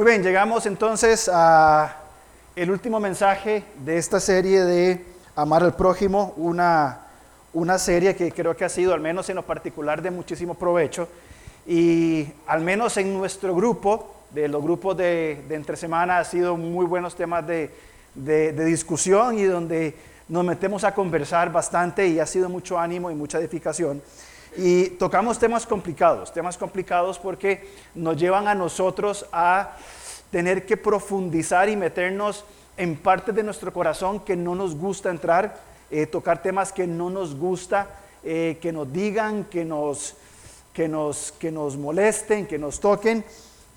Muy bien, llegamos entonces a el último mensaje de esta serie de Amar al prójimo, una, una serie que creo que ha sido, al menos en lo particular, de muchísimo provecho. Y al menos en nuestro grupo, de los grupos de, entre semana, ha sido muy buenos temas de, de discusión y donde nos metemos a conversar bastante y ha sido mucho ánimo y mucha edificación. Y tocamos temas complicados, temas complicados porque nos llevan a nosotros a tener que profundizar y meternos en partes de nuestro corazón que no nos gusta entrar, eh, tocar temas que no nos gusta, eh, que nos digan, que nos, que, nos, que nos molesten, que nos toquen,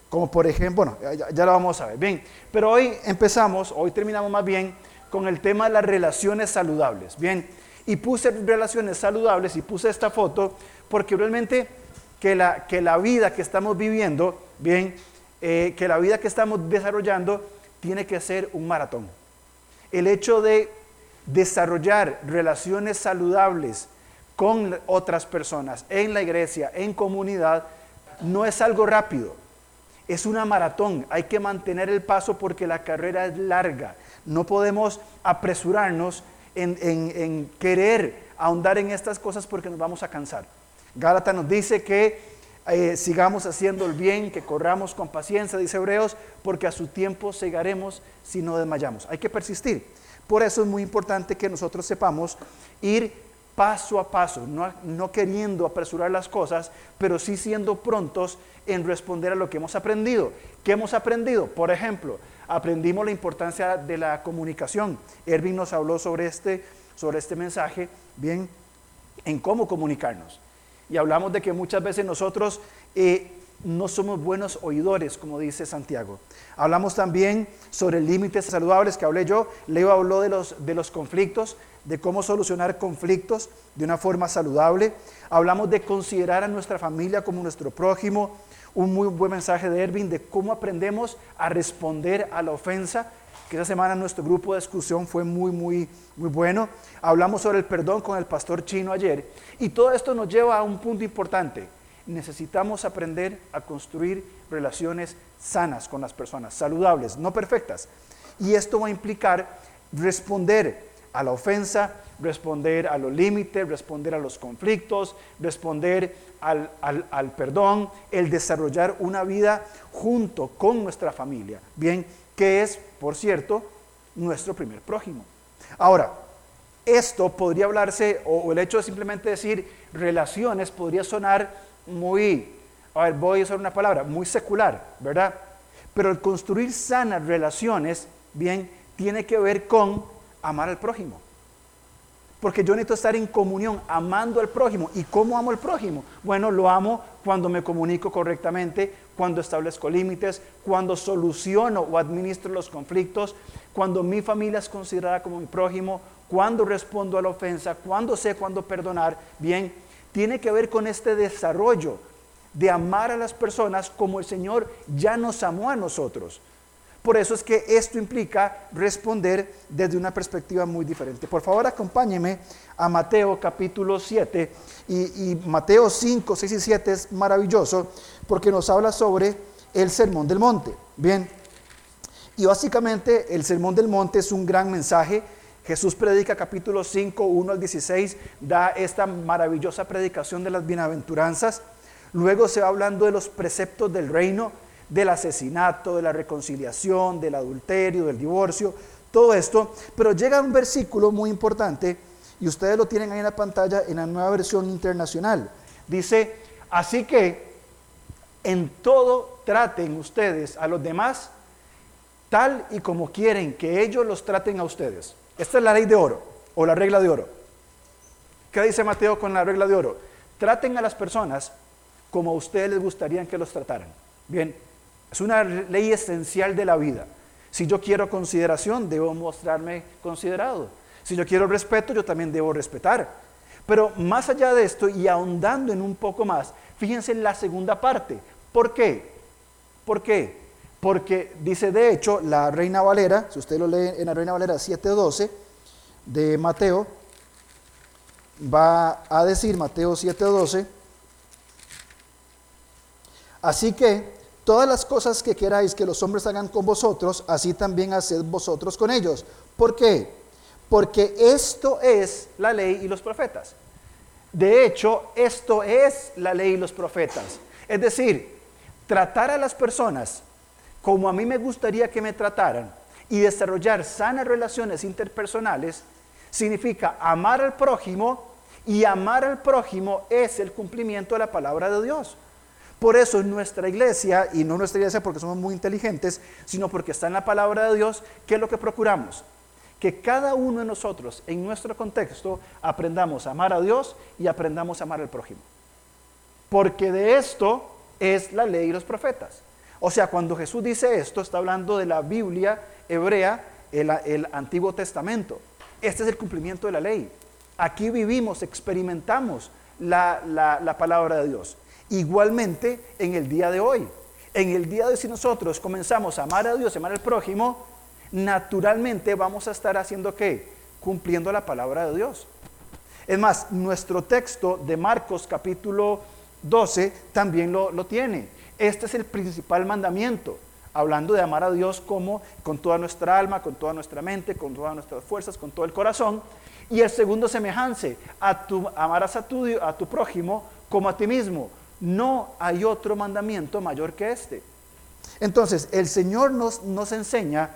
como por ejemplo, bueno, ya, ya lo vamos a ver. Bien, pero hoy empezamos, hoy terminamos más bien con el tema de las relaciones saludables. Bien, y puse relaciones saludables y puse esta foto porque realmente que la, que la vida que estamos viviendo, bien, eh, que la vida que estamos desarrollando tiene que ser un maratón. El hecho de desarrollar relaciones saludables con otras personas en la iglesia, en comunidad, no es algo rápido. Es una maratón, hay que mantener el paso porque la carrera es larga. No podemos apresurarnos en, querer ahondar en estas cosas porque nos vamos a cansar. Gálatas nos dice que eh, sigamos haciendo el bien, que corramos con paciencia, dice Hebreos, porque a su tiempo cegaremos si no desmayamos. Hay que persistir. Por eso es muy importante que nosotros sepamos ir paso a paso, no, no, queriendo apresurar las cosas, pero sí siendo prontos en responder a lo que hemos aprendido. ¿Qué hemos aprendido? Por ejemplo, aprendimos la importancia de la comunicación. Erwin nos habló sobre este, sobre este mensaje, bien, en cómo comunicarnos. Y hablamos de que muchas veces nosotros eh, no somos buenos oidores, como dice Santiago. Hablamos también sobre límites saludables que hablé yo. Leo habló de los, de los conflictos, de cómo solucionar conflictos de una forma saludable. Hablamos de considerar a nuestra familia como nuestro prójimo, un muy buen mensaje de Erwin de cómo aprendemos a responder a la ofensa, que esa semana nuestro grupo de discusión fue muy, muy, muy bueno. Hablamos sobre el perdón con el pastor chino ayer y todo esto nos lleva a un punto importante. Necesitamos aprender a construir relaciones sanas con las personas, saludables, no perfectas. Y esto va a implicar responder a la ofensa, responder a los límites, responder a los conflictos, responder al, perdón, el desarrollar una vida junto con nuestra familia. Bien, que es, por cierto, nuestro primer prójimo. Ahora, esto podría hablarse, o el hecho de simplemente decir relaciones, podría sonar muy, a ver, voy a usar una palabra, muy secular, ¿verdad? Pero el construir sanas relaciones, bien, tiene que ver con amar al prójimo. Porque yo necesito estar en comunión, amando al prójimo. ¿Y cómo amo al prójimo? Bueno, lo amo cuando me comunico correctamente, cuando establezco límites, cuando soluciono o administro los conflictos, cuando mi familia es considerada como mi prójimo, cuando respondo a la ofensa, cuando sé cuándo perdonar. Bien, tiene que ver con este desarrollo de amar a las personas como el Señor ya nos amó a nosotros. Por eso es que esto implica responder desde una perspectiva muy diferente. Por favor, acompáñeme a Mateo capítulo 7 y, Mateo 5, 6 y 7 es maravilloso porque nos habla sobre el sermón del monte. Bien, y básicamente el sermón del monte es un gran mensaje. Jesús predica capítulo 5, 1 al 16, da esta maravillosa predicación de las bienaventuranzas. Luego se va hablando de los preceptos del reino del asesinato, de la reconciliación, del adulterio, del divorcio, todo esto. Pero llega un versículo muy importante y ustedes lo tienen ahí en la pantalla en la nueva versión internacional. Dice, así que en todo traten ustedes a los demás tal y como quieren que ellos los traten a ustedes. Esta es la ley de oro o la regla de oro. ¿Qué dice Mateo con la regla de oro? Traten a las personas como a ustedes les gustaría que los trataran. Bien, es una ley esencial de la vida. Si yo quiero consideración, debo mostrarme considerado. Si yo quiero respeto, yo también debo respetar. Pero más allá de esto y ahondando en un poco más, fíjense en la segunda parte. ¿Por qué? ¿Por qué? Porque dice de hecho la Reina Valera, si usted lo lee en la Reina Valera 7.12 de Mateo, va a decir Mateo 7.12, así que todas las cosas que queráis que los hombres hagan con vosotros, así también haced vosotros con ellos. ¿Por qué? Porque esto es la ley y los profetas. De hecho, esto es la ley y los profetas. Es decir, tratar a las personas como a mí me gustaría que me trataran y desarrollar sanas relaciones interpersonales significa amar al prójimo y amar al prójimo es el cumplimiento de la palabra de Dios. Por eso en nuestra iglesia, y no nuestra iglesia porque somos muy inteligentes, sino porque está en la palabra de Dios, ¿qué es lo que procuramos? Que cada uno de nosotros en nuestro contexto aprendamos a amar a Dios y aprendamos a amar al prójimo. Porque de esto es la ley y los profetas. O sea, cuando Jesús dice esto, está hablando de la Biblia hebrea, el, Antiguo Testamento. Este es el cumplimiento de la ley. Aquí vivimos, experimentamos la, la palabra de Dios. Igualmente en el día de hoy. En el día de hoy, si nosotros comenzamos a amar a Dios, amar al prójimo, naturalmente vamos a estar haciendo qué? Cumpliendo la palabra de Dios. Es más, nuestro texto de Marcos capítulo 12 también lo, lo tiene. Este es el principal mandamiento, hablando de amar a Dios como con toda nuestra alma, con toda nuestra mente, con todas nuestras fuerzas, con todo el corazón. Y el segundo semejante, a tu, amarás a tu, a tu prójimo como a ti mismo. No hay otro mandamiento mayor que este. Entonces, el Señor nos, nos enseña,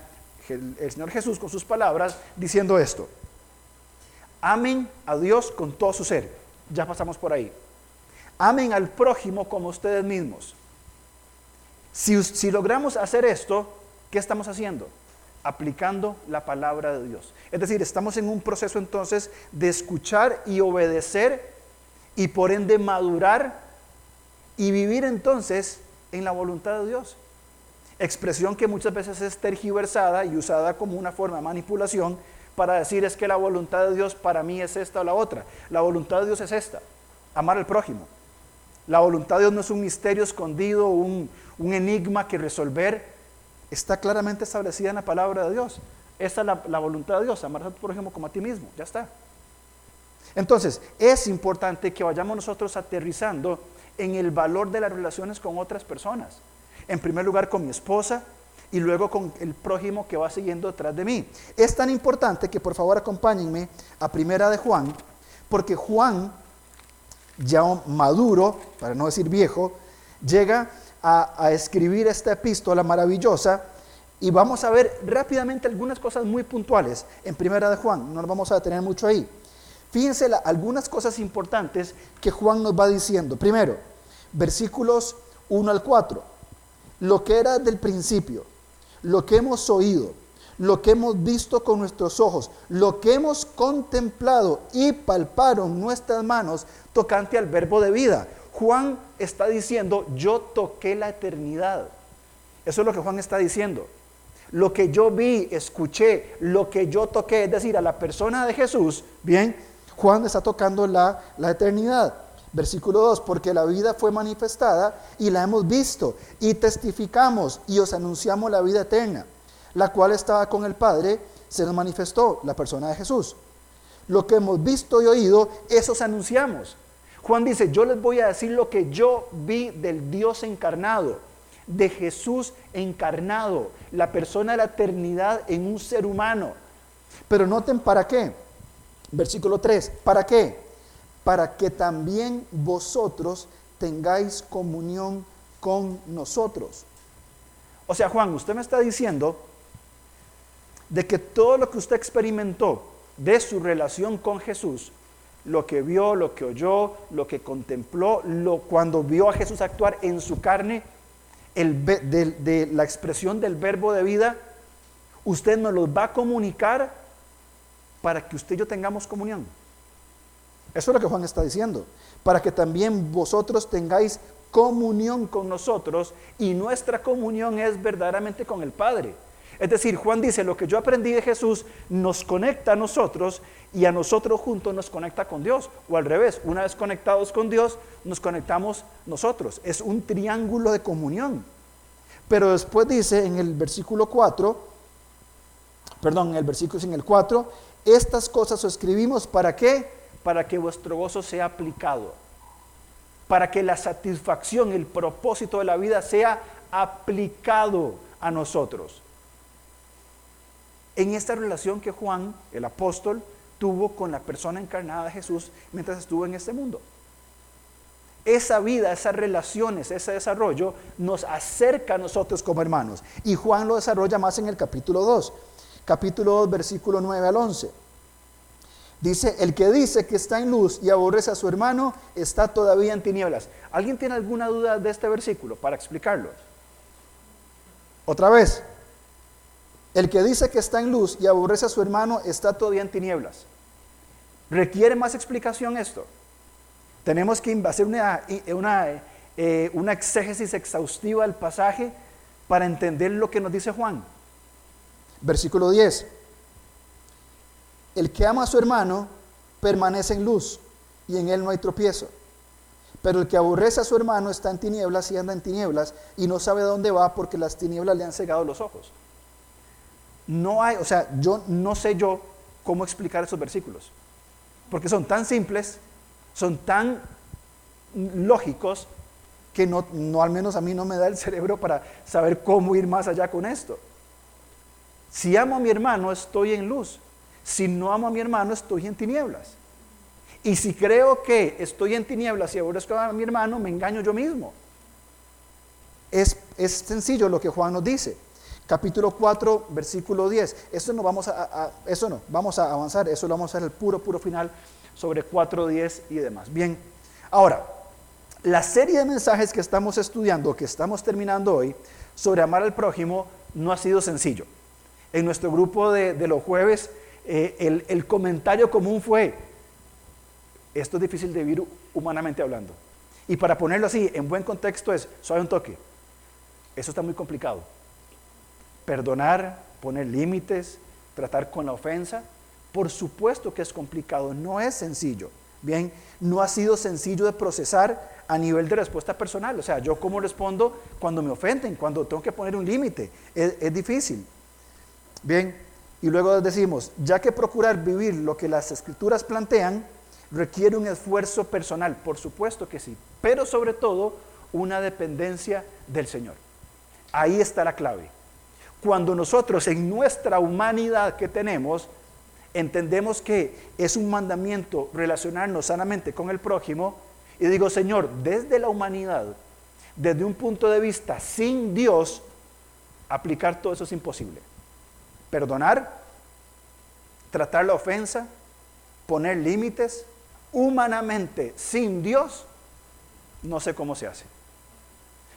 el, Señor Jesús con sus palabras, diciendo esto. Amen a Dios con todo su ser. Ya pasamos por ahí. Amen al prójimo como ustedes mismos. Si, logramos hacer esto, ¿qué estamos haciendo? Aplicando la palabra de Dios. Es decir, estamos en un proceso entonces de escuchar y obedecer y por ende madurar y vivir entonces en la voluntad de Dios. Expresión que muchas veces es tergiversada y usada como una forma de manipulación para decir es que la voluntad de Dios para mí es esta o la otra. La voluntad de Dios es esta, amar al prójimo. La voluntad de Dios no es un misterio escondido, un, enigma que resolver, está claramente establecida en la palabra de Dios. Esa es la, voluntad de Dios, amar a tu prójimo como a ti mismo, ya está. Entonces, es importante que vayamos nosotros aterrizando en el valor de las relaciones con otras personas. En primer lugar con mi esposa y luego con el prójimo que va siguiendo detrás de mí. Es tan importante que por favor acompáñenme a Primera de Juan, porque Juan, ya maduro, para no decir viejo, llega a, escribir esta epístola maravillosa y vamos a ver rápidamente algunas cosas muy puntuales en Primera de Juan, no nos vamos a detener mucho ahí. Fíjense algunas cosas importantes que Juan nos va diciendo. Primero, versículos 1 al 4. Lo que era del principio, lo que hemos oído, lo que hemos visto con nuestros ojos, lo que hemos contemplado y palparon nuestras manos tocante al verbo de vida. Juan está diciendo, yo toqué la eternidad. Eso es lo que Juan está diciendo. Lo que yo vi, escuché, lo que yo toqué, es decir, a la persona de Jesús, bien, Juan está tocando la, la eternidad. Versículo 2, porque la vida fue manifestada y la hemos visto y testificamos y os anunciamos la vida eterna, la cual estaba con el Padre, se nos manifestó la persona de Jesús. Lo que hemos visto y oído, eso os anunciamos Juan dice, yo les voy a decir lo que yo vi del Dios encarnado, de Jesús encarnado, la persona de la eternidad en un ser humano. Pero noten para qué. Versículo 3, ¿para qué? Para que también vosotros tengáis comunión con nosotros. O sea, Juan, usted me está diciendo de que todo lo que usted experimentó de su relación con Jesús lo que vio, lo que oyó, lo que contempló, lo, cuando vio a Jesús actuar en su carne, el, de, la expresión del verbo de vida, usted nos los va a comunicar para que usted y yo tengamos comunión. Eso es lo que Juan está diciendo. Para que también vosotros tengáis comunión con nosotros y nuestra comunión es verdaderamente con el Padre. Es decir, Juan dice, lo que yo aprendí de Jesús nos conecta a nosotros y a nosotros juntos nos conecta con Dios. O al revés, una vez conectados con Dios, nos conectamos nosotros. Es un triángulo de comunión. Pero después dice en el versículo 4, perdón, en el versículo en el 4, estas cosas os escribimos para qué? Para que vuestro gozo sea aplicado. Para que la satisfacción, el propósito de la vida sea aplicado a nosotros. En esta relación que Juan, el apóstol, tuvo con la persona encarnada de Jesús mientras estuvo en este mundo. Esa vida, esas relaciones, ese desarrollo nos acerca a nosotros como hermanos. Y Juan lo desarrolla más en el capítulo 2, capítulo 2, versículo 9 al 11. Dice, el que dice que está en luz y aborrece a su hermano está todavía en tinieblas. ¿Alguien tiene alguna duda de este versículo para explicarlo? Otra vez, el que dice que está en luz y aborrece a su hermano está todavía en tinieblas. ¿Requiere más explicación esto? Tenemos que hacer una, una, eh, una exégesis exhaustiva del pasaje para entender lo que nos dice Juan. Versículo 10. El que ama a su hermano permanece en luz y en él no hay tropiezo. Pero el que aborrece a su hermano está en tinieblas y anda en tinieblas y no sabe dónde va porque las tinieblas le han cegado los ojos. No hay, o sea, yo no sé yo cómo explicar esos versículos, porque son tan simples, son tan lógicos que no, no al menos a mí no me da el cerebro para saber cómo ir más allá con esto. Si amo a mi hermano, estoy en luz. Si no amo a mi hermano, estoy en tinieblas. Y si creo que estoy en tinieblas y aborrezco a mi hermano, me engaño yo mismo. Es, es sencillo lo que Juan nos dice. Capítulo 4, versículo 10. Eso no vamos a, eso no, vamos a avanzar, eso lo vamos a hacer el puro, puro final sobre 4, 10 y demás. Bien, ahora, la serie de mensajes que estamos estudiando, que estamos terminando hoy, sobre amar al prójimo, no ha sido sencillo. En nuestro grupo de, los jueves eh, el, comentario común fue, esto es difícil de vivir humanamente hablando. Y para ponerlo así, en buen contexto es, suave un toque. Eso está muy complicado. Perdonar, poner límites, tratar con la ofensa, por supuesto que es complicado, no es sencillo. Bien, no ha sido sencillo de procesar a nivel de respuesta personal. O sea, yo cómo respondo cuando me ofenden, cuando tengo que poner un límite. Es difícil. Bien, y luego decimos, ya que procurar vivir lo que las escrituras plantean requiere un esfuerzo personal, por supuesto que sí, pero sobre todo una dependencia del Señor. Ahí está la clave. Cuando nosotros en nuestra humanidad que tenemos, entendemos que es un mandamiento relacionarnos sanamente con el prójimo, y digo, Señor, desde la humanidad, desde un punto de vista sin Dios, aplicar todo eso es imposible perdonar, tratar la ofensa, poner límites, humanamente sin Dios, no sé cómo se hace.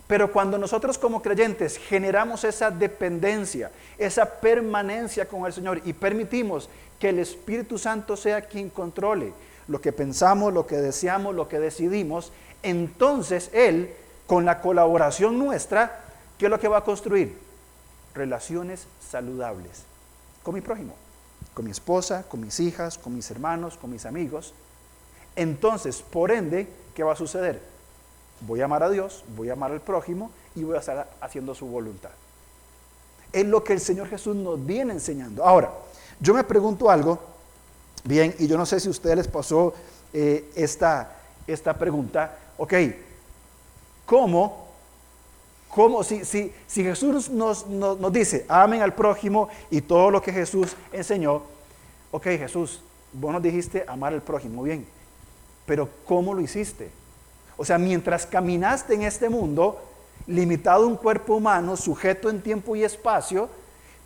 Pero cuando nosotros como creyentes generamos esa dependencia, esa permanencia con el Señor y permitimos que el Espíritu Santo sea quien controle lo que pensamos, lo que deseamos, lo que decidimos, entonces Él, con la colaboración nuestra, ¿qué es lo que va a construir? relaciones saludables con mi prójimo, con mi esposa, con mis hijas, con mis hermanos, con mis amigos. Entonces, por ende, ¿qué va a suceder? Voy a amar a Dios, voy a amar al prójimo y voy a estar haciendo su voluntad. Es lo que el Señor Jesús nos viene enseñando. Ahora, yo me pregunto algo, bien, y yo no sé si a ustedes les pasó eh, esta, esta pregunta, ok, ¿cómo ¿Cómo? Si, si, si Jesús nos, nos, dice, amen al prójimo y todo lo que Jesús enseñó, ok Jesús, vos nos dijiste amar al prójimo, bien, pero ¿cómo lo hiciste? O sea, mientras caminaste en este mundo, limitado a un cuerpo humano, sujeto en tiempo y espacio,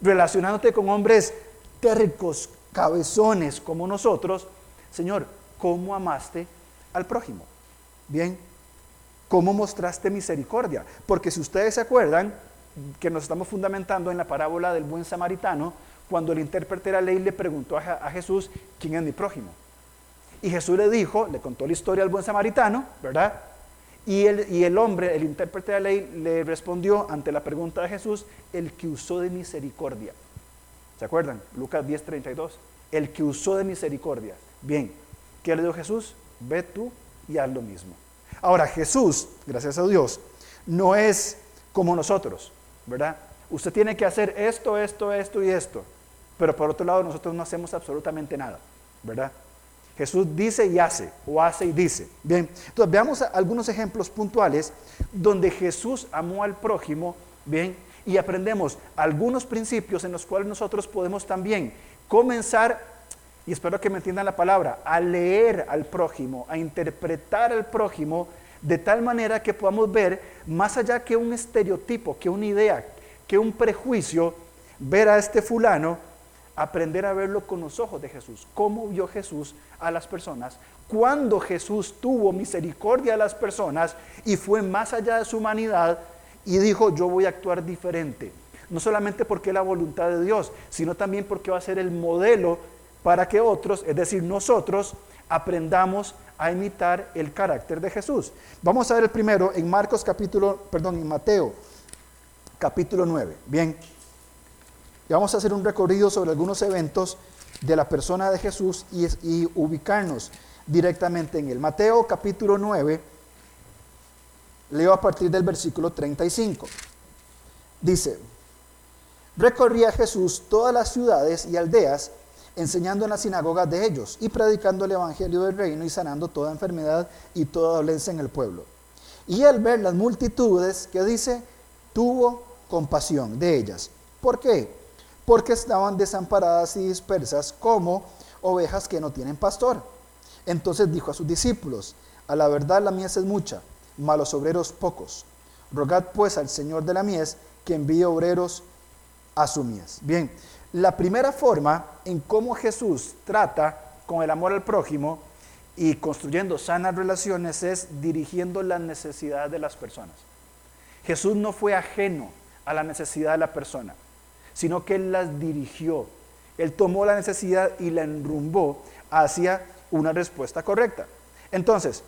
relacionándote con hombres tercos, cabezones como nosotros, Señor, ¿cómo amaste al prójimo? Bien, ¿Cómo mostraste misericordia? Porque si ustedes se acuerdan que nos estamos fundamentando en la parábola del buen samaritano, cuando el intérprete de la ley le preguntó a Jesús, ¿quién es mi prójimo? Y Jesús le dijo, le contó la historia al buen samaritano, ¿verdad? Y el, y el hombre, el intérprete de la ley, le respondió ante la pregunta de Jesús, el que usó de misericordia. ¿Se acuerdan? Lucas 10:32. El que usó de misericordia. Bien, ¿qué le dijo Jesús? Ve tú y haz lo mismo. Ahora, Jesús, gracias a Dios, no es como nosotros, ¿verdad? Usted tiene que hacer esto, esto, esto y esto. Pero por otro lado, nosotros no hacemos absolutamente nada, ¿verdad? Jesús dice y hace, o hace y dice. Bien, entonces veamos algunos ejemplos puntuales donde Jesús amó al prójimo, bien, y aprendemos algunos principios en los cuales nosotros podemos también comenzar, y espero que me entiendan la palabra, a leer al prójimo, a interpretar al prójimo de tal manera que podamos ver más allá que un estereotipo, que una idea, que un prejuicio, ver a este fulano, aprender a verlo con los ojos de Jesús. ¿Cómo vio Jesús a las personas? Cuando Jesús tuvo misericordia a las personas y fue más allá de su humanidad y dijo, yo voy a actuar diferente. No solamente porque es la voluntad de Dios, sino también porque va a ser el modelo para que otros, es decir, nosotros, aprendamos a imitar el carácter de Jesús. Vamos a ver el primero en Marcos capítulo, perdón, en Mateo capítulo 9. Bien, y vamos a hacer un recorrido sobre algunos eventos de la persona de Jesús y, y ubicarnos directamente en él. Mateo capítulo 9, leo a partir del versículo 35. Dice, recorría Jesús todas las ciudades y aldeas, enseñando en las sinagogas de ellos y predicando el evangelio del reino y sanando toda enfermedad y toda dolencia en el pueblo. Y al ver las multitudes, que dice, tuvo compasión de ellas. ¿Por qué? Porque estaban desamparadas y dispersas como ovejas que no tienen pastor. Entonces dijo a sus discípulos, a la verdad la mies es mucha, malos obreros pocos. Rogad pues al Señor de la mies que envíe obreros a su mies. Bien, la primera forma en cómo Jesús trata con el amor al prójimo y construyendo sanas relaciones es dirigiendo las necesidades de las personas. Jesús no fue ajeno a la necesidad de la persona, sino que Él las dirigió. Él tomó la necesidad y la enrumbó hacia una respuesta correcta. Entonces,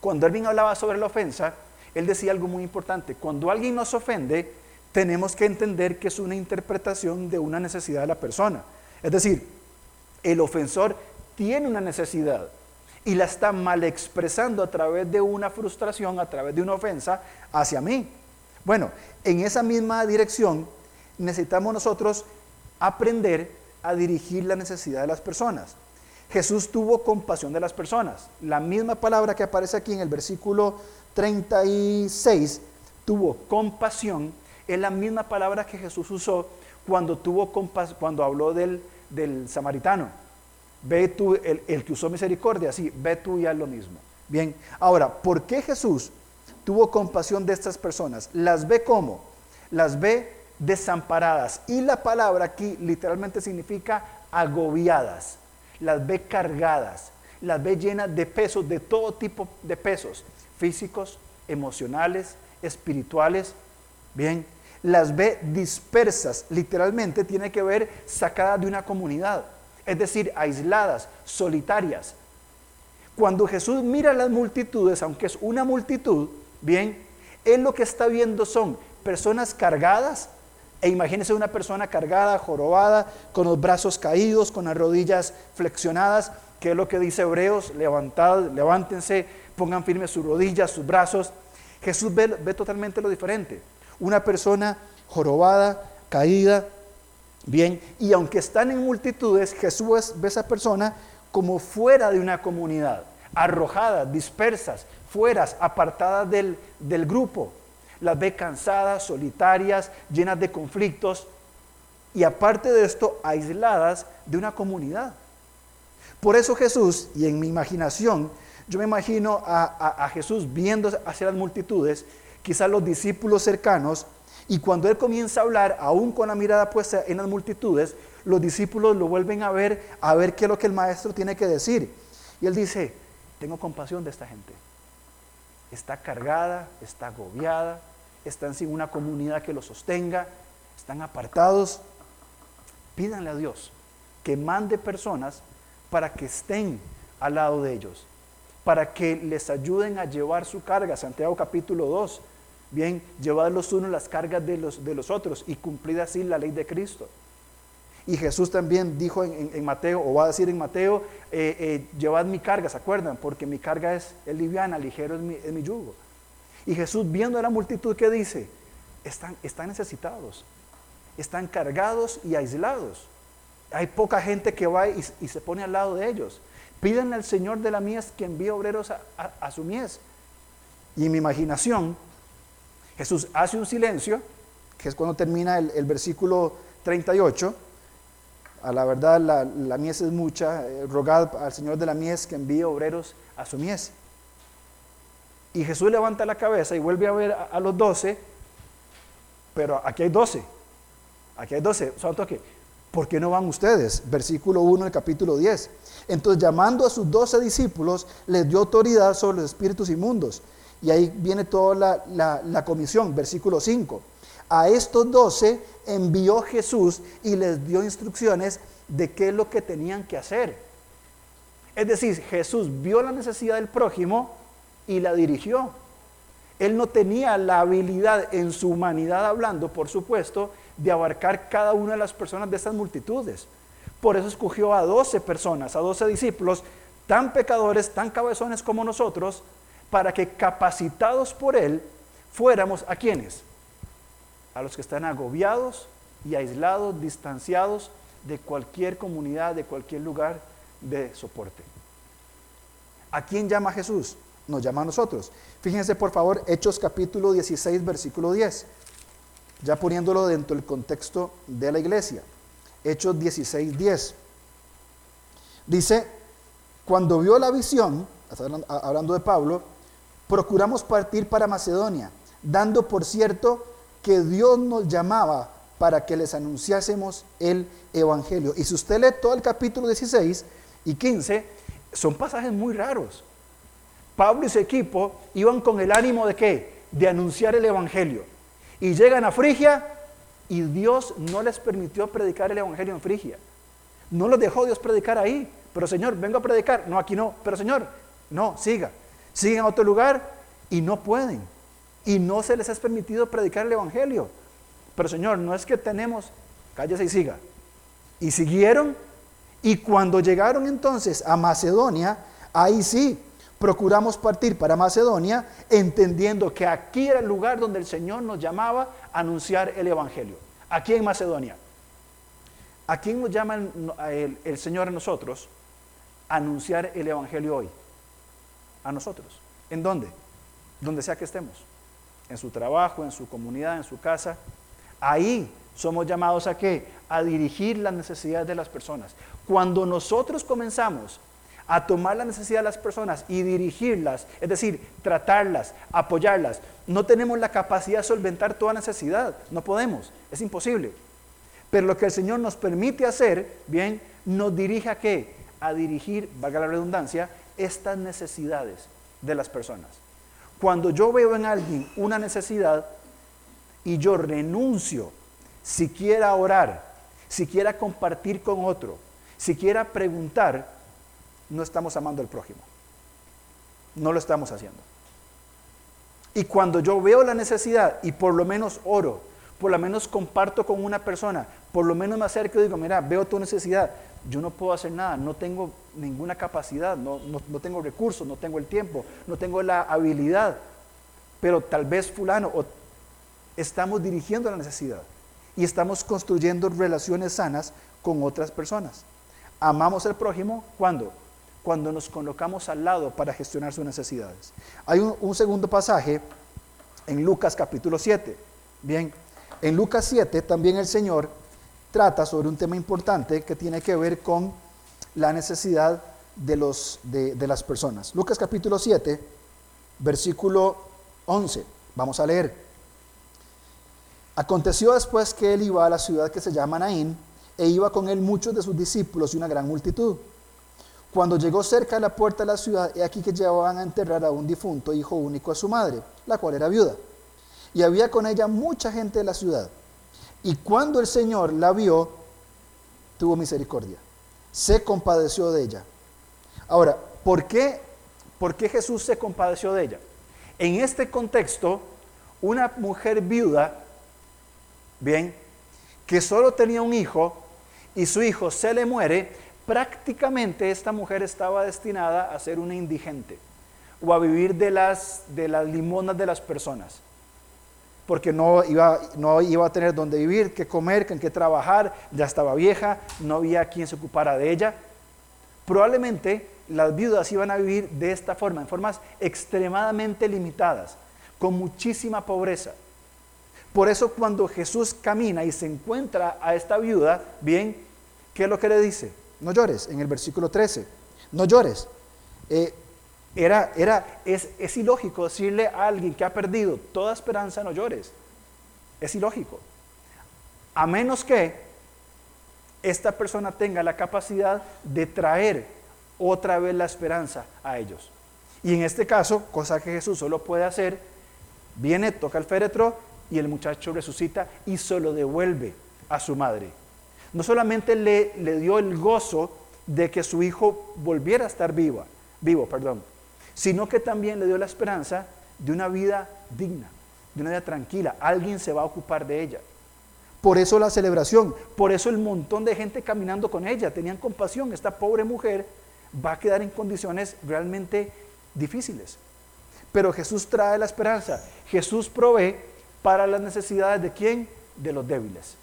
cuando Erwin hablaba sobre la ofensa, él decía algo muy importante. Cuando alguien nos ofende, tenemos que entender que es una interpretación de una necesidad de la persona. Es decir, el ofensor tiene una necesidad y la está mal expresando a través de una frustración, a través de una ofensa hacia mí. Bueno, en esa misma dirección necesitamos nosotros aprender a dirigir la necesidad de las personas. Jesús tuvo compasión de las personas. La misma palabra que aparece aquí en el versículo 36, tuvo compasión, es la misma palabra que Jesús usó cuando, tuvo cuando habló del, del samaritano. Ve tú, el, el, que usó misericordia, sí, ve tú y haz lo mismo. Bien, ahora, ¿por qué Jesús tuvo compasión de estas personas? Las ve como? Las ve desamparadas. Y la palabra aquí literalmente significa agobiadas. Las ve cargadas, las ve llenas de pesos, de todo tipo de pesos, físicos, emocionales, espirituales. Bien, las ve dispersas, literalmente tiene que ver sacadas de una comunidad, es decir, aisladas, solitarias. Cuando Jesús mira las multitudes, aunque es una multitud, bien, él lo que está viendo son personas cargadas, e imagínense una persona cargada, jorobada, con los brazos caídos, con las rodillas flexionadas, que es lo que dice Hebreos, levantad, levántense, pongan firmes sus rodillas, sus brazos. Jesús ve, ve totalmente lo diferente. Una persona jorobada, caída, bien, y aunque están en multitudes, Jesús ve a esa persona como fuera de una comunidad, arrojadas, dispersas, fueras, apartadas del, del grupo. Las ve cansadas, solitarias, llenas de conflictos y aparte de esto, aisladas de una comunidad. Por eso Jesús, y en mi imaginación, yo me imagino a, a, Jesús viendo hacia las multitudes, quizás los discípulos cercanos, y cuando Él comienza a hablar, aún con la mirada puesta en las multitudes, los discípulos lo vuelven a ver, a ver qué es lo que el maestro tiene que decir. Y Él dice, tengo compasión de esta gente. Está cargada, está agobiada, están sin una comunidad que los sostenga, están apartados. Pídanle a Dios que mande personas para que estén al lado de ellos, para que les ayuden a llevar su carga. Santiago capítulo 2. Bien, llevad los unos las cargas de los, de los otros y cumplid así la ley de Cristo. Y Jesús también dijo en, Mateo, o va a decir en Mateo, eh, eh, llevad mi carga, ¿se acuerdan? Porque mi carga es, liviana, ligero es mi, es mi, yugo. Y Jesús viendo a la multitud que dice, están, están necesitados, están cargados y aislados. Hay poca gente que va y, se pone al lado de ellos. Pídanle al Señor de la mies que envíe obreros a, su mies. Y en mi imaginación, Jesús hace un silencio, que es cuando termina el, versículo 38. A la verdad, la, mies es mucha. Eh, rogad al Señor de la mies que envíe obreros a su mies. Y Jesús levanta la cabeza y vuelve a ver a, los doce, pero aquí hay doce. Aquí hay doce. ¿Saben qué? ¿Por qué no van ustedes? Versículo 1 del capítulo 10. Entonces, llamando a sus doce discípulos, les dio autoridad sobre los espíritus inmundos. Y ahí viene toda la, comisión, versículo 5. A estos doce envió Jesús y les dio instrucciones de qué es lo que tenían que hacer. Es decir, Jesús vio la necesidad del prójimo y la dirigió. Él no tenía la habilidad en su humanidad hablando, por supuesto, de abarcar cada una de las personas de estas multitudes. Por eso escogió a 12 personas, a 12 discípulos, tan pecadores, tan cabezones como nosotros, para que capacitados por Él fuéramos a quienes? A los que están agobiados y aislados, distanciados de cualquier comunidad, de cualquier lugar de soporte. ¿A quién llama Jesús? Nos llama a nosotros. Fíjense por favor, Hechos capítulo 16, versículo 10 ya poniéndolo dentro del contexto de la iglesia. Hechos 16, 10. Dice, cuando vio la visión, hablando de Pablo, procuramos partir para Macedonia, dando por cierto que Dios nos llamaba para que les anunciásemos el Evangelio. Y si usted lee todo el capítulo 16 y 15, son pasajes muy raros. Pablo y su equipo iban con el ánimo de qué? De anunciar el Evangelio. Y llegan a Frigia y Dios no les permitió predicar el Evangelio en Frigia. No los dejó Dios predicar ahí. Pero Señor, vengo a predicar. No, aquí no. Pero Señor, no, siga. Siguen a otro lugar y no pueden. Y no se les ha permitido predicar el Evangelio. Pero Señor, no es que tenemos, cállese y siga. Y siguieron. Y cuando llegaron entonces a Macedonia, ahí sí, procuramos partir para Macedonia, entendiendo que aquí era el lugar donde el Señor nos llamaba a anunciar el Evangelio. Aquí en Macedonia. ¿A quién nos llama el, el Señor a nosotros a anunciar el Evangelio hoy? A nosotros. ¿En dónde? Donde sea que estemos. En su trabajo, en su comunidad, en su casa. Ahí somos llamados a qué? A dirigir las necesidades de las personas. Cuando nosotros comenzamos a tomar la necesidad de las personas y dirigirlas, es decir, tratarlas, apoyarlas. No tenemos la capacidad de solventar toda necesidad, no podemos, es imposible. Pero lo que el Señor nos permite hacer, bien, nos dirige a qué? A dirigir, valga la redundancia, estas necesidades de las personas. Cuando yo veo en alguien una necesidad y yo renuncio, siquiera orar, siquiera compartir con otro, siquiera preguntar, no estamos amando al prójimo. No lo estamos haciendo. Y cuando yo veo la necesidad y por lo menos oro, por lo menos comparto con una persona, por lo menos me acerco y digo, mira, veo tu necesidad, yo no puedo hacer nada, no tengo ninguna capacidad, no, no tengo recursos, no tengo el tiempo, no tengo la habilidad, pero tal vez fulano, o estamos dirigiendo la necesidad y estamos construyendo relaciones sanas con otras personas. Amamos al prójimo cuando cuando nos colocamos al lado para gestionar sus necesidades. Hay un, segundo pasaje en Lucas capítulo 7. Bien, en Lucas 7 también el Señor trata sobre un tema importante que tiene que ver con la necesidad de, las personas. Lucas capítulo 7, versículo 11. Vamos a leer. Aconteció después que él iba a la ciudad que se llama Naín, e iba con él muchos de sus discípulos y una gran multitud. Cuando llegó cerca de la puerta de la ciudad, he aquí que llevaban a enterrar a un difunto hijo único a su madre, la cual era viuda. Y había con ella mucha gente de la ciudad. Y cuando el Señor la vio, tuvo misericordia. Se compadeció de ella. Ahora, ¿por qué, ¿por qué Jesús se compadeció de ella? En este contexto, una mujer viuda, bien, que solo tenía un hijo y su hijo se le muere, prácticamente esta mujer estaba destinada a ser una indigente o a vivir de las, de las limonas de las personas. Porque no iba, no iba a tener dónde vivir, qué comer, en qué trabajar, ya estaba vieja, no había quien se ocupara de ella. Probablemente las viudas iban a vivir de esta forma, en formas extremadamente limitadas, con muchísima pobreza. Por eso cuando Jesús camina y se encuentra a esta viuda, bien, ¿qué es lo que le dice? No llores, en el versículo 13, no llores. Eh, era, era, es, es ilógico decirle a alguien que ha perdido toda esperanza, no llores. Es ilógico. A menos que esta persona tenga la capacidad de traer otra vez la esperanza a ellos. Y en este caso, cosa que Jesús solo puede hacer, viene, toca el féretro y el muchacho resucita y se lo devuelve a su madre. No solamente le, le dio el gozo de que su hijo volviera a estar viva, vivo, perdón, sino que también le dio la esperanza de una vida digna, de una vida tranquila. Alguien se va a ocupar de ella. Por eso la celebración, por eso el montón de gente caminando con ella, tenían compasión. Esta pobre mujer va a quedar en condiciones realmente difíciles. Pero Jesús trae la esperanza. Jesús provee para las necesidades de quién? De los débiles.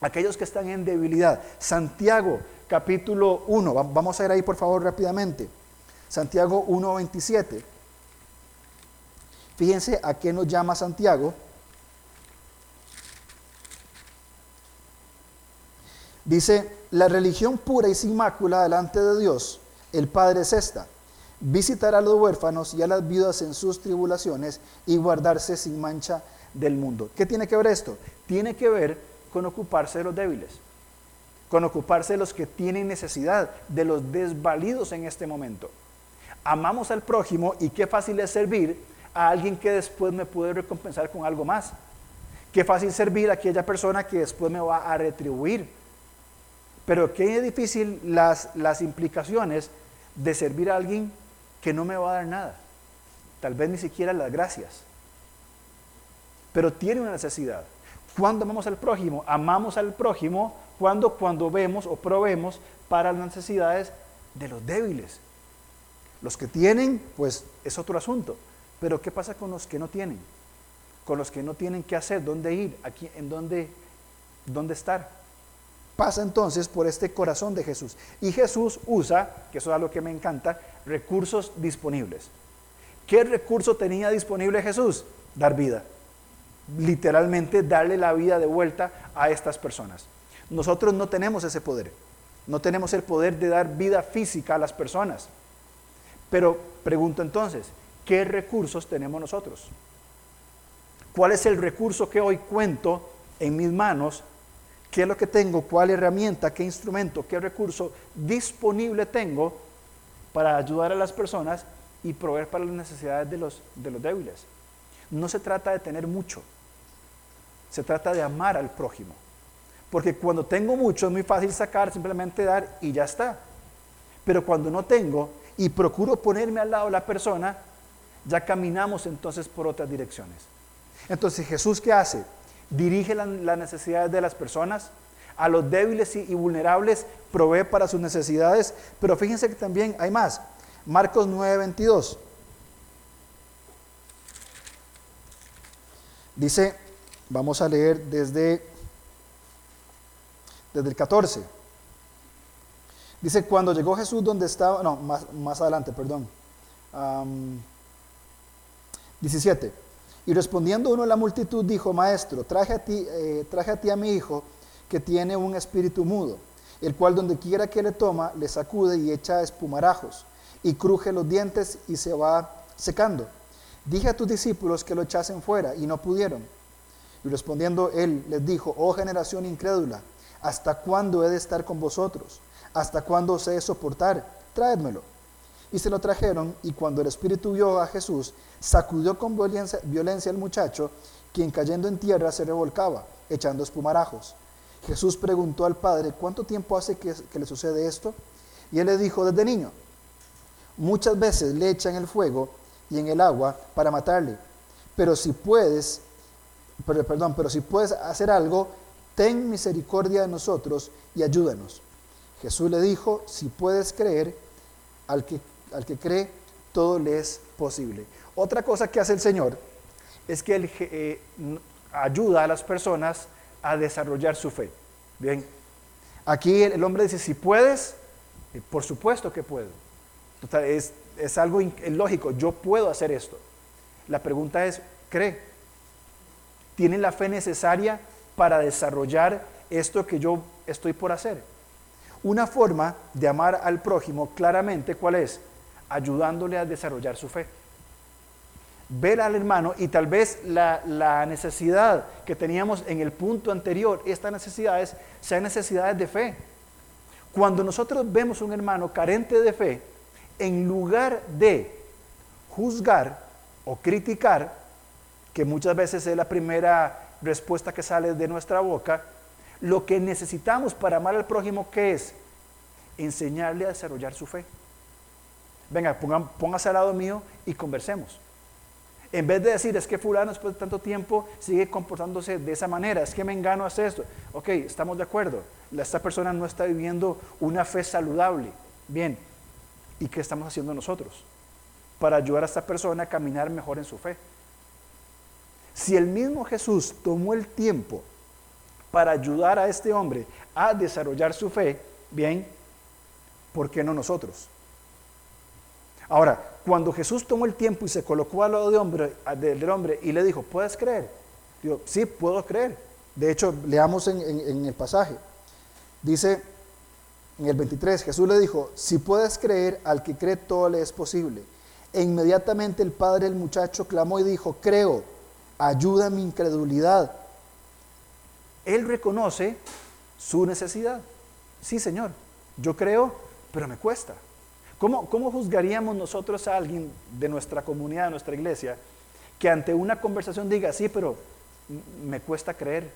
Aquellos que están en debilidad. Santiago capítulo 1. Vamos a ir ahí por favor rápidamente. Santiago 1.27. Fíjense a qué nos llama Santiago. Dice, la religión pura y sin mácula delante de Dios, el Padre es esta, visitar a los huérfanos y a las viudas en sus tribulaciones y guardarse sin mancha del mundo. ¿Qué tiene que ver esto? Tiene que ver con ocuparse de los débiles, con ocuparse de los que tienen necesidad, de los desvalidos en este momento. Amamos al prójimo y qué fácil es servir a alguien que después me puede recompensar con algo más. Qué fácil servir a aquella persona que después me va a retribuir pero qué difícil las, las implicaciones de servir a alguien que no me va a dar nada. Tal vez ni siquiera las gracias. Pero tiene una necesidad. ¿Cuándo amamos al prójimo? Amamos al prójimo cuando, cuando vemos o probemos para las necesidades de los débiles. Los que tienen, pues es otro asunto. Pero ¿qué pasa con los que no tienen? Con los que no tienen qué hacer, dónde ir, aquí, en dónde, dónde estar pasa entonces por este corazón de Jesús. Y Jesús usa, que eso es lo que me encanta, recursos disponibles. ¿Qué recurso tenía disponible Jesús? Dar vida. Literalmente darle la vida de vuelta a estas personas. Nosotros no tenemos ese poder. No tenemos el poder de dar vida física a las personas. Pero pregunto entonces, ¿qué recursos tenemos nosotros? ¿Cuál es el recurso que hoy cuento en mis manos qué es lo que tengo, cuál herramienta, qué instrumento, qué recurso disponible tengo para ayudar a las personas y proveer para las necesidades de los, de los débiles. No se trata de tener mucho, se trata de amar al prójimo. Porque cuando tengo mucho es muy fácil sacar, simplemente dar y ya está. Pero cuando no tengo y procuro ponerme al lado de la persona, ya caminamos entonces por otras direcciones. Entonces Jesús, ¿qué hace? dirige las necesidades de las personas, a los débiles y, vulnerables provee para sus necesidades, pero fíjense que también hay más. Marcos 9:22. Dice, vamos a leer desde, desde el 14. Dice, cuando llegó Jesús donde estaba, no, más, adelante, perdón. 17. Y respondiendo uno a la multitud dijo, maestro, traje a ti, eh, traje a ti a mi hijo que tiene un espíritu mudo, el cual donde quiera que le toma, le sacude y echa espumarajos, y cruje los dientes y se va secando. Dije a tus discípulos que lo echasen fuera, y no pudieron. Y respondiendo él les dijo, oh generación incrédula, ¿hasta cuándo he de estar con vosotros? ¿Hasta cuándo os he de soportar? Traédmelo. Y se lo trajeron, y cuando el espíritu vio a Jesús, sacudió con violencia, al muchacho, quien cayendo en tierra se revolcaba, echando espumarajos. Jesús preguntó al padre, ¿cuánto tiempo hace que, le sucede esto? Y él le dijo, desde niño. Muchas veces le echan el fuego y en el agua para matarle. Pero si puedes, perdón, pero si puedes hacer algo, ten misericordia de nosotros y ayúdanos. Jesús le dijo, si puedes creer, al que al que cree, todo le es posible. Otra cosa que hace el Señor es que Él eh, ayuda a las personas a desarrollar su fe. Bien, aquí el hombre dice, si puedes, por supuesto que puedo. Es, es algo lógico, yo puedo hacer esto. La pregunta es, ¿cree? ¿Tiene la fe necesaria para desarrollar esto que yo estoy por hacer? Una forma de amar al prójimo claramente, ¿cuál es? Ayudándole a desarrollar su fe. Ver al hermano y tal vez la, necesidad que teníamos en el punto anterior, estas necesidades, sean necesidades de fe. Cuando nosotros vemos un hermano carente de fe, en lugar de juzgar o criticar, que muchas veces es la primera respuesta que sale de nuestra boca, lo que necesitamos para amar al prójimo, ¿qué es? Enseñarle a desarrollar su fe. Venga, póngase al lado mío y conversemos. En vez de decir, es que fulano después de tanto tiempo sigue comportándose de esa manera, es que me engano hace esto. Ok, estamos de acuerdo. Esta persona no está viviendo una fe saludable. Bien, ¿y qué estamos haciendo nosotros? Para ayudar a esta persona a caminar mejor en su fe. Si el mismo Jesús tomó el tiempo para ayudar a este hombre a desarrollar su fe, bien, ¿por qué no nosotros? Ahora, cuando Jesús tomó el tiempo y se colocó al lado del hombre y le dijo, ¿puedes creer? Digo, sí, puedo creer. De hecho, leamos en, en el pasaje. Dice en el 23, Jesús le dijo, si puedes creer, al que cree todo le es posible. E inmediatamente el padre del muchacho clamó y dijo, creo, ayuda mi incredulidad. Él reconoce su necesidad. Sí, Señor, yo creo, pero me cuesta. ¿Cómo, ¿Cómo, juzgaríamos nosotros a alguien de nuestra comunidad, de nuestra iglesia, que ante una conversación diga, sí, pero me cuesta creer?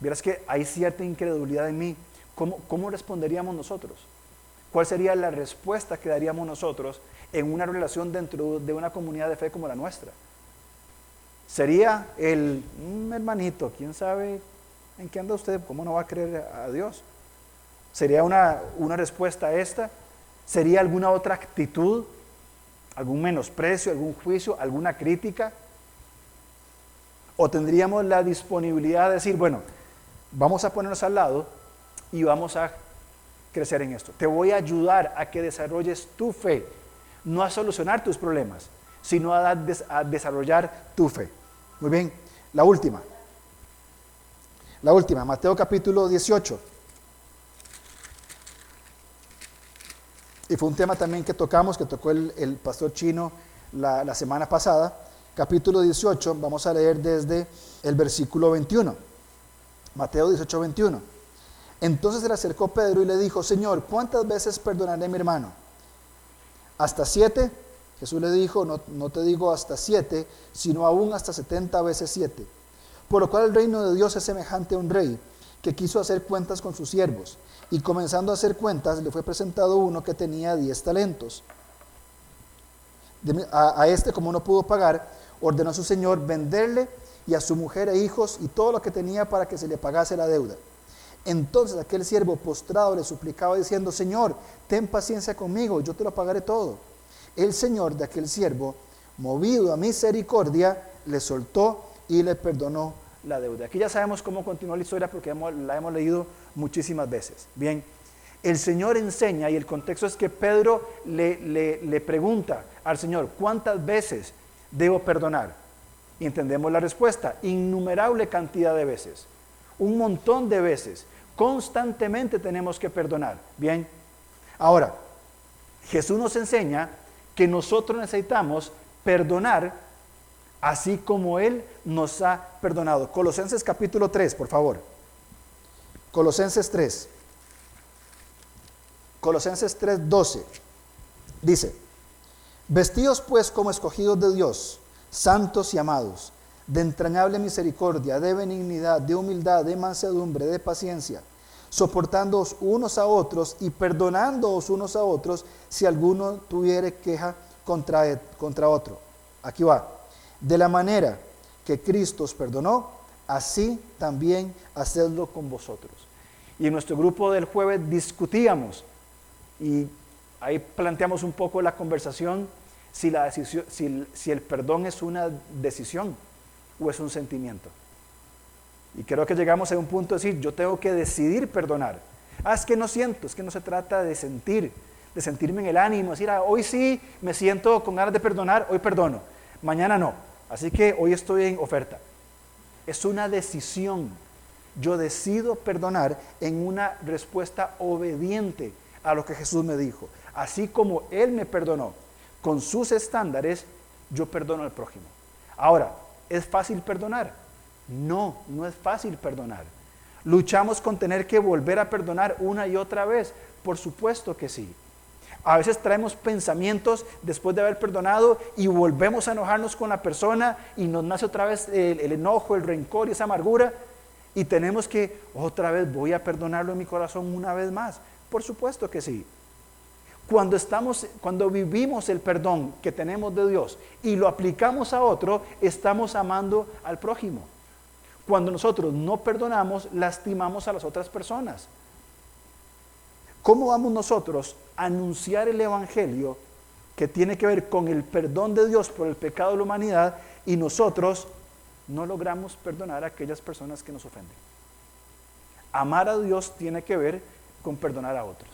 Verás que hay cierta incredulidad en mí. ¿Cómo, ¿Cómo responderíamos nosotros? ¿Cuál sería la respuesta que daríamos nosotros en una relación dentro de una comunidad de fe como la nuestra? Sería el mm, hermanito, quién sabe en qué anda usted, cómo no va a creer a Dios. Sería una, una respuesta a esta. Sería alguna otra actitud, algún menosprecio, algún juicio, alguna crítica. O tendríamos la disponibilidad de decir, bueno, vamos a ponernos al lado y vamos a crecer en esto. Te voy a ayudar a que desarrolles tu fe, no a solucionar tus problemas, sino a, a desarrollar tu fe. Muy bien, la última. La última, Mateo capítulo 18. Y fue un tema también que tocamos, que tocó el, pastor chino la, la, semana pasada. Capítulo 18, vamos a leer desde el versículo 21. Mateo 18, 21. Entonces se le acercó Pedro y le dijo, Señor, ¿cuántas veces perdonaré a mi hermano? ¿Hasta siete? Jesús le dijo, no, no te digo hasta siete, sino aún hasta setenta veces siete. Por lo cual el reino de Dios es semejante a un rey que quiso hacer cuentas con sus siervos. Y comenzando a hacer cuentas, le fue presentado uno que tenía diez talentos. a, a, este, como no pudo pagar, ordenó a su señor venderle y a su mujer e hijos y todo lo que tenía para que se le pagase la deuda. Entonces aquel siervo postrado le suplicaba diciendo, Señor, ten paciencia conmigo, yo te lo pagaré todo el Señor de aquel siervo, movido a misericordia, le soltó y le perdonó la deuda. Aquí ya sabemos cómo continúa la historia porque la hemos leído muchísimas veces. Bien, el Señor enseña y el contexto es que Pedro le, le pregunta al Señor, ¿cuántas veces debo perdonar? Y entendemos la respuesta, innumerable cantidad de veces, un montón de veces, constantemente tenemos que perdonar. Bien, ahora, Jesús nos enseña que nosotros necesitamos perdonar así como Él nos ha perdonado. Colosenses capítulo 3, por favor. Colosenses 3. Colosenses 3, 12. Dice, vestidos pues como escogidos de Dios, santos y amados, de entrañable misericordia, de benignidad, de humildad, de mansedumbre, de paciencia soportándoos unos a otros y perdonándoos unos a otros si alguno tuviere queja contra, contra otro. Aquí va. De la manera que Cristo os perdonó, así también hacedlo con vosotros. Y en nuestro grupo del jueves discutíamos y ahí planteamos un poco la conversación si, la decisión, si, el perdón es una decisión o es un sentimiento. Y creo que llegamos a un punto de decir, yo tengo que decidir perdonar. Ah, es que no siento, es que no se trata de sentir, de sentirme en el ánimo, decir, ah, hoy sí me siento con ganas de perdonar, hoy perdono, mañana no. Así que hoy estoy en oferta. Es una decisión. Yo decido perdonar en una respuesta obediente a lo que Jesús me dijo. Así como Él me perdonó con sus estándares, yo perdono al prójimo. Ahora, ¿es fácil perdonar? No, no es fácil perdonar. ¿Luchamos con tener que volver a perdonar una y otra vez? Por supuesto que sí. A veces traemos pensamientos después de haber perdonado y volvemos a enojarnos con la persona y nos nace otra vez el, enojo, el rencor y esa amargura y tenemos que otra vez voy a perdonarlo en mi corazón una vez más. Por supuesto que sí. Cuando estamos cuando vivimos el perdón que tenemos de Dios y lo aplicamos a otro, estamos amando al prójimo. Cuando nosotros no perdonamos, lastimamos a las otras personas. ¿Cómo vamos nosotros a anunciar el Evangelio que tiene que ver con el perdón de Dios por el pecado de la humanidad y nosotros no logramos perdonar a aquellas personas que nos ofenden? Amar a Dios tiene que ver con perdonar a otros.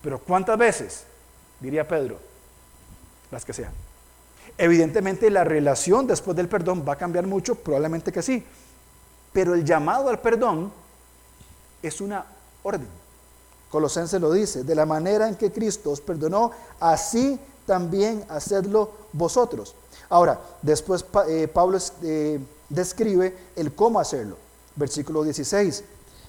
Pero ¿cuántas veces? Diría Pedro, las que sean. Evidentemente la relación después del perdón va a cambiar mucho, probablemente que sí. Pero el llamado al perdón es una orden. Colosense lo dice, de la manera en que Cristo os perdonó, así también hacedlo vosotros. Ahora, después eh, Pablo eh, describe el cómo hacerlo. Versículo 16.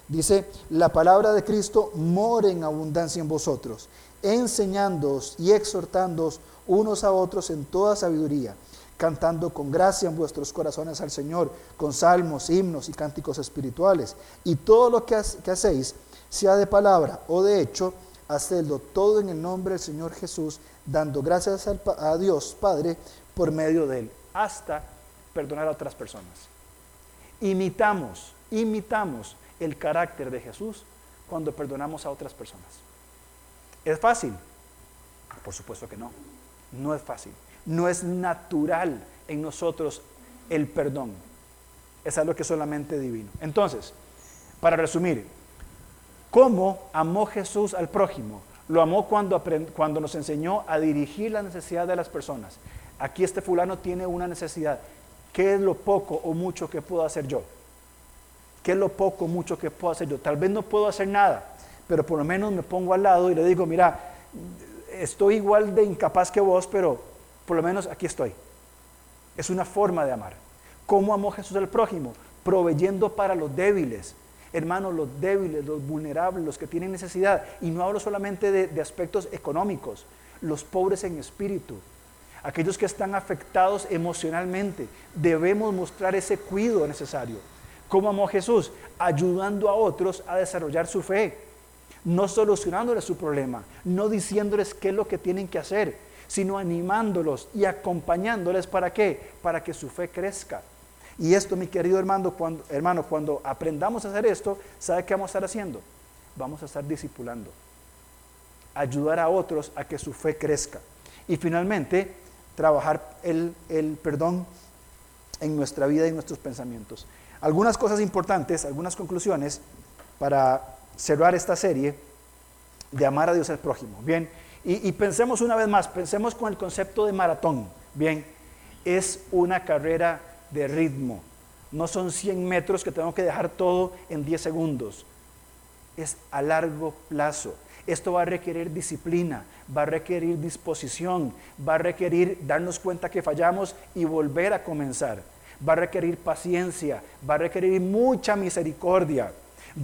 Dice, la palabra de Cristo mora en abundancia en vosotros, enseñándoos y exhortándoos unos a otros en toda sabiduría cantando con gracia en vuestros corazones al Señor, con salmos, himnos y cánticos espirituales. Y todo lo que, hacéis, sea de palabra o de hecho, hacedlo todo en el nombre del Señor Jesús, dando gracias a Dios Padre por medio de Él, hasta perdonar a otras personas. Imitamos, imitamos el carácter de Jesús cuando perdonamos a otras personas. ¿Es fácil? Por supuesto que no, no es fácil. No es natural en nosotros el perdón. Es algo que es solamente divino. Entonces, para resumir, ¿cómo amó Jesús al prójimo? Lo amó cuando, nos enseñó a dirigir la necesidad de las personas. Aquí este fulano tiene una necesidad. ¿Qué es lo poco o mucho que puedo hacer yo? ¿Qué es lo poco o mucho que puedo hacer yo? Tal vez no puedo hacer nada, pero por lo menos me pongo al lado y le digo, mira, estoy igual de incapaz que vos, pero por lo menos aquí estoy. Es una forma de amar. ¿Cómo amó Jesús al prójimo? Proveyendo para los débiles. Hermanos, los débiles, los vulnerables, los que tienen necesidad. Y no hablo solamente de, aspectos económicos, los pobres en espíritu, aquellos que están afectados emocionalmente. Debemos mostrar ese cuidado necesario. ¿Cómo amó Jesús? Ayudando a otros a desarrollar su fe, no solucionándoles su problema, no diciéndoles qué es lo que tienen que hacer, sino animándolos y acompañándoles para qué? Para que su fe crezca. Y esto, mi querido hermano, cuando, cuando aprendamos a hacer esto, ¿sabe qué vamos a estar haciendo? Vamos a estar discipulando. Ayudar a otros a que su fe crezca. Y finalmente, trabajar el, el perdón en nuestra vida y nuestros pensamientos. Algunas cosas importantes, algunas conclusiones para cerrar esta serie de amar a Dios al prójimo. Bien, y, pensemos una vez más, pensemos con el concepto de maratón. Bien, es una carrera de ritmo. No son 100 metros que tengo que dejar todo en 10 segundos. Es a largo plazo. Esto va a requerir disciplina, va a requerir disposición, va a requerir darnos cuenta que fallamos y volver a comenzar. Va a requerir paciencia, va a requerir mucha misericordia,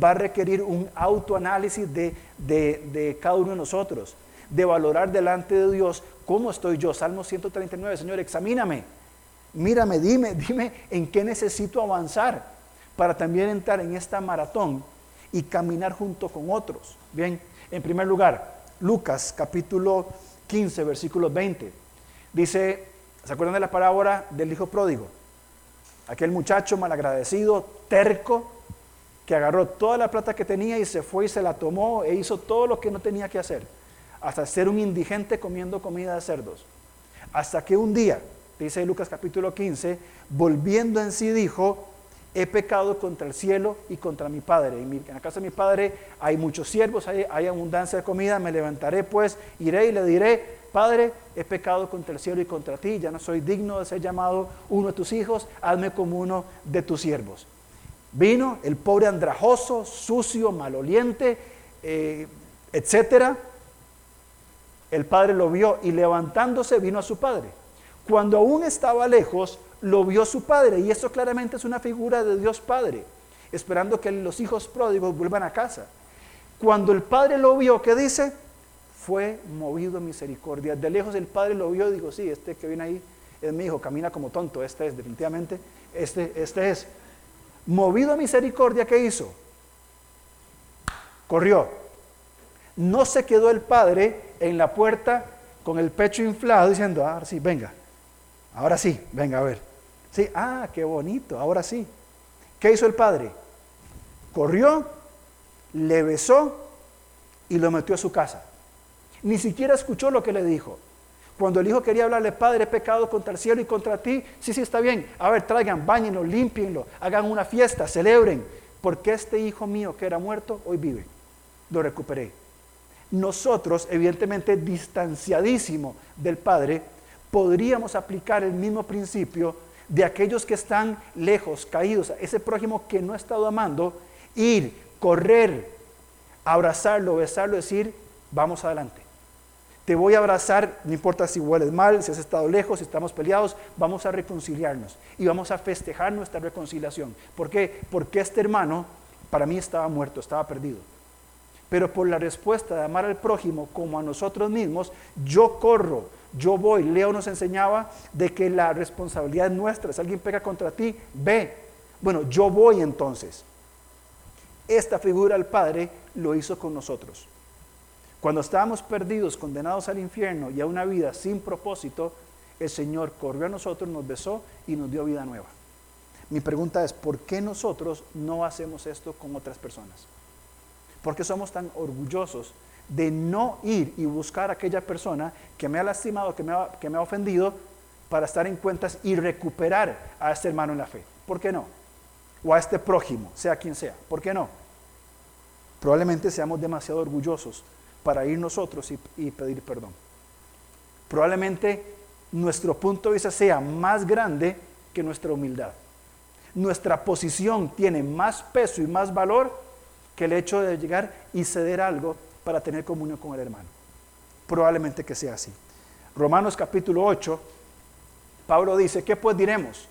va a requerir un autoanálisis de, de, de cada uno de nosotros de valorar delante de Dios cómo estoy yo. Salmo 139, Señor, examíname, mírame, dime, dime en qué necesito avanzar para también entrar en esta maratón y caminar junto con otros. Bien, en primer lugar, Lucas capítulo 15, versículo 20. Dice, ¿se acuerdan de la parábola del hijo pródigo? Aquel muchacho malagradecido, terco, que agarró toda la plata que tenía y se fue y se la tomó e hizo todo lo que no tenía que hacer hasta ser un indigente comiendo comida de cerdos. Hasta que un día, dice Lucas capítulo 15, volviendo en sí dijo, he pecado contra el cielo y contra mi Padre. En, la casa de mi Padre hay muchos siervos, hay, hay, abundancia de comida, me levantaré pues, iré y le diré, Padre, he pecado contra el cielo y contra ti, ya no soy digno de ser llamado uno de tus hijos, hazme como uno de tus siervos. Vino el pobre andrajoso, sucio, maloliente, eh, etcétera. El padre lo vio y levantándose vino a su padre. Cuando aún estaba lejos, lo vio su padre. Y eso claramente es una figura de Dios Padre, esperando que los hijos pródigos vuelvan a casa. Cuando el padre lo vio, ¿qué dice? Fue movido a misericordia. De lejos el padre lo vio y dijo, sí, este que viene ahí es mi hijo, camina como tonto, este es definitivamente, este, este es. Movido a misericordia, ¿qué hizo? Corrió. No se quedó el padre en la puerta con el pecho inflado diciendo, ah, sí, venga, ahora sí, venga a ver. Sí, ah, qué bonito, ahora sí. ¿Qué hizo el padre? Corrió, le besó y lo metió a su casa. Ni siquiera escuchó lo que le dijo. Cuando el hijo quería hablarle, Padre, he pecado contra el cielo y contra ti. Sí, sí, está bien. A ver, traigan, bañenlo, limpienlo, hagan una fiesta, celebren. Porque este hijo mío que era muerto, hoy vive. Lo recuperé. Nosotros, evidentemente distanciadísimo del Padre, podríamos aplicar el mismo principio de aquellos que están lejos, caídos, ese prójimo que no ha estado amando, ir, correr, abrazarlo, besarlo, decir, vamos adelante. Te voy a abrazar, no importa si hueles mal, si has estado lejos, si estamos peleados, vamos a reconciliarnos y vamos a festejar nuestra reconciliación. ¿Por qué? Porque este hermano para mí estaba muerto, estaba perdido. Pero por la respuesta de amar al prójimo como a nosotros mismos, yo corro, yo voy. Leo nos enseñaba de que la responsabilidad es nuestra. Si alguien pega contra ti, ve. Bueno, yo voy entonces. Esta figura del Padre lo hizo con nosotros. Cuando estábamos perdidos, condenados al infierno y a una vida sin propósito, el Señor corrió a nosotros, nos besó y nos dio vida nueva. Mi pregunta es, ¿por qué nosotros no hacemos esto con otras personas? ¿Por qué somos tan orgullosos de no ir y buscar a aquella persona que me ha lastimado, que me ha, que me ha ofendido, para estar en cuentas y recuperar a este hermano en la fe? ¿Por qué no? O a este prójimo, sea quien sea. ¿Por qué no? Probablemente seamos demasiado orgullosos para ir nosotros y, pedir perdón. Probablemente nuestro punto de vista sea más grande que nuestra humildad. Nuestra posición tiene más peso y más valor que el hecho de llegar y ceder algo para tener comunión con el hermano. Probablemente que sea así. Romanos capítulo 8, Pablo dice, ¿qué pues diremos?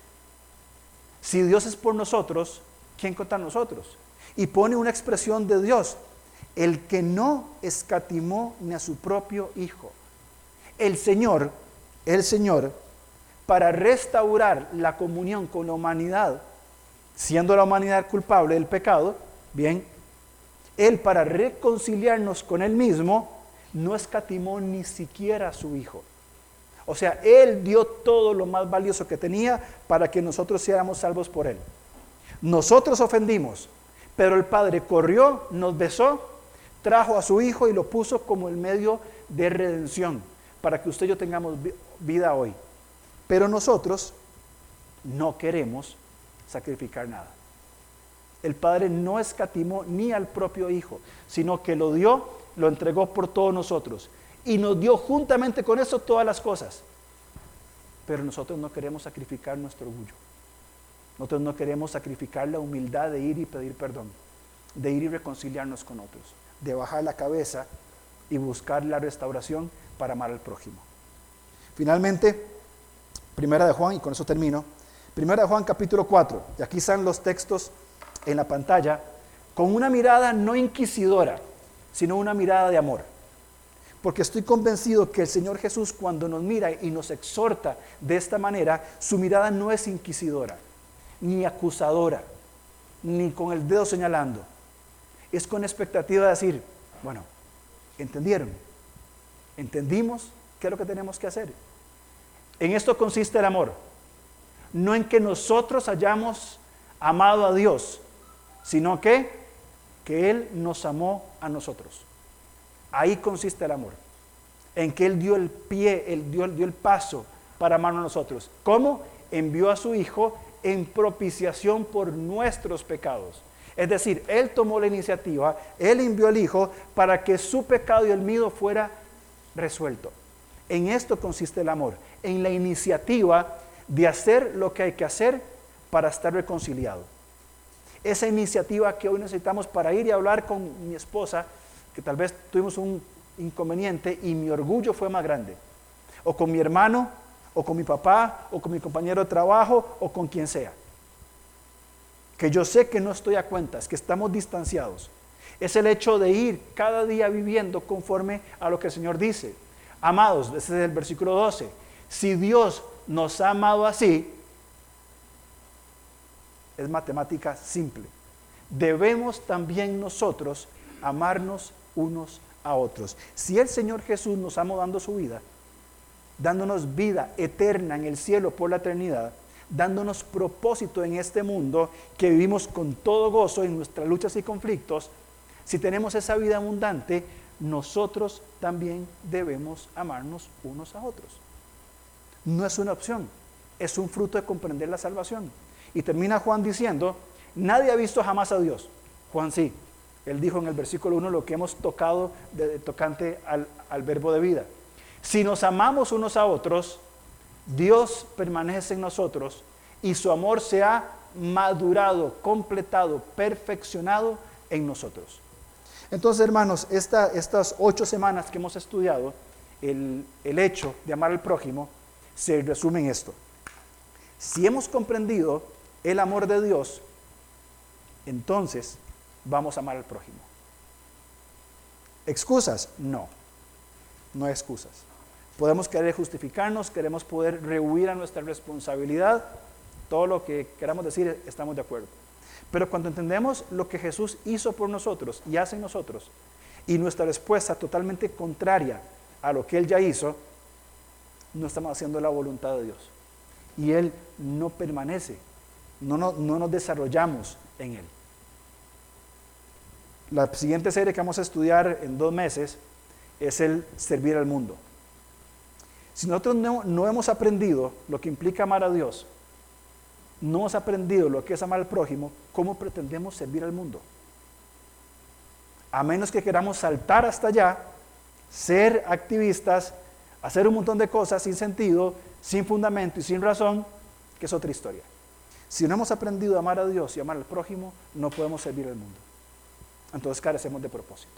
Si Dios es por nosotros, ¿quién contra nosotros? Y pone una expresión de Dios el que no escatimó ni a su propio Hijo. El Señor, el Señor, para restaurar la comunión con la humanidad, siendo la humanidad culpable del pecado, bien, Él para reconciliarnos con Él mismo, no escatimó ni siquiera a su Hijo. O sea, Él dio todo lo más valioso que tenía para que nosotros seamos salvos por Él. Nosotros ofendimos, pero el Padre corrió, nos besó trajo a su Hijo y lo puso como el medio de redención para que usted y yo tengamos vida hoy. Pero nosotros no queremos sacrificar nada. El Padre no escatimó ni al propio Hijo, sino que lo dio, lo entregó por todos nosotros y nos dio juntamente con eso todas las cosas. Pero nosotros no queremos sacrificar nuestro orgullo. Nosotros no queremos sacrificar la humildad de ir y pedir perdón, de ir y reconciliarnos con otros de bajar la cabeza y buscar la restauración para amar al prójimo. Finalmente, Primera de Juan, y con eso termino, Primera de Juan capítulo 4, y aquí están los textos en la pantalla, con una mirada no inquisidora, sino una mirada de amor. Porque estoy convencido que el Señor Jesús cuando nos mira y nos exhorta de esta manera, su mirada no es inquisidora, ni acusadora, ni con el dedo señalando, es con expectativa de decir, bueno, ¿entendieron? ¿Entendimos qué es lo que tenemos que hacer? En esto consiste el amor. No en que nosotros hayamos amado a Dios, sino que, que Él nos amó a nosotros. Ahí consiste el amor. En que Él dio el pie, Él dio, dio el paso para amarnos a nosotros. ¿Cómo? Envió a su Hijo en propiciación por nuestros pecados. Es decir, Él tomó la iniciativa, Él envió al Hijo para que su pecado y el mío fuera resuelto. En esto consiste el amor, en la iniciativa de hacer lo que hay que hacer para estar reconciliado. Esa iniciativa que hoy necesitamos para ir y hablar con mi esposa, que tal vez tuvimos un inconveniente y mi orgullo fue más grande. O con mi hermano, o con mi papá, o con mi compañero de trabajo, o con quien sea. Que yo sé que no estoy a cuentas, que estamos distanciados. Es el hecho de ir cada día viviendo conforme a lo que el Señor dice. Amados, ese es el versículo 12. Si Dios nos ha amado así, es matemática simple. Debemos también nosotros amarnos unos a otros. Si el Señor Jesús nos amó dando su vida, dándonos vida eterna en el cielo por la eternidad, dándonos propósito en este mundo que vivimos con todo gozo en nuestras luchas y conflictos, si tenemos esa vida abundante, nosotros también debemos amarnos unos a otros. No es una opción, es un fruto de comprender la salvación. Y termina Juan diciendo, nadie ha visto jamás a Dios. Juan sí, él dijo en el versículo 1 lo que hemos tocado de, tocante al, al verbo de vida. Si nos amamos unos a otros, Dios permanece en nosotros y su amor se ha madurado, completado, perfeccionado en nosotros. Entonces, hermanos, estas ocho semanas que hemos estudiado, el, el hecho de amar al prójimo se resume en esto. Si hemos comprendido el amor de Dios, entonces vamos a amar al prójimo. ¿Excusas? No, no hay excusas. Podemos querer justificarnos, queremos poder rehuir a nuestra responsabilidad, todo lo que queramos decir, estamos de acuerdo. Pero cuando entendemos lo que Jesús hizo por nosotros y hace en nosotros, y nuestra respuesta totalmente contraria a lo que Él ya hizo, no estamos haciendo la voluntad de Dios. Y Él no permanece, no, no, no nos desarrollamos en Él. La siguiente serie que vamos a estudiar en dos meses es el servir al mundo. Si nosotros no, no hemos aprendido lo que implica amar a Dios, no hemos aprendido lo que es amar al prójimo, ¿cómo pretendemos servir al mundo? A menos que queramos saltar hasta allá, ser activistas, hacer un montón de cosas sin sentido, sin fundamento y sin razón, que es otra historia. Si no hemos aprendido a amar a Dios y amar al prójimo, no podemos servir al mundo. Entonces carecemos de propósito.